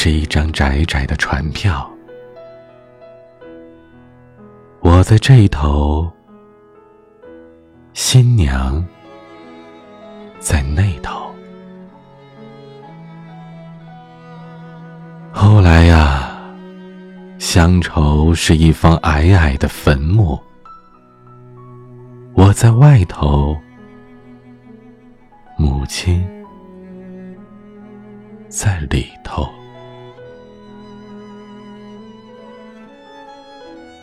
是一张窄窄的船票。我在这一头，新娘在那头。后来呀，乡愁是一方矮矮的坟墓。我在外头，母亲在里头。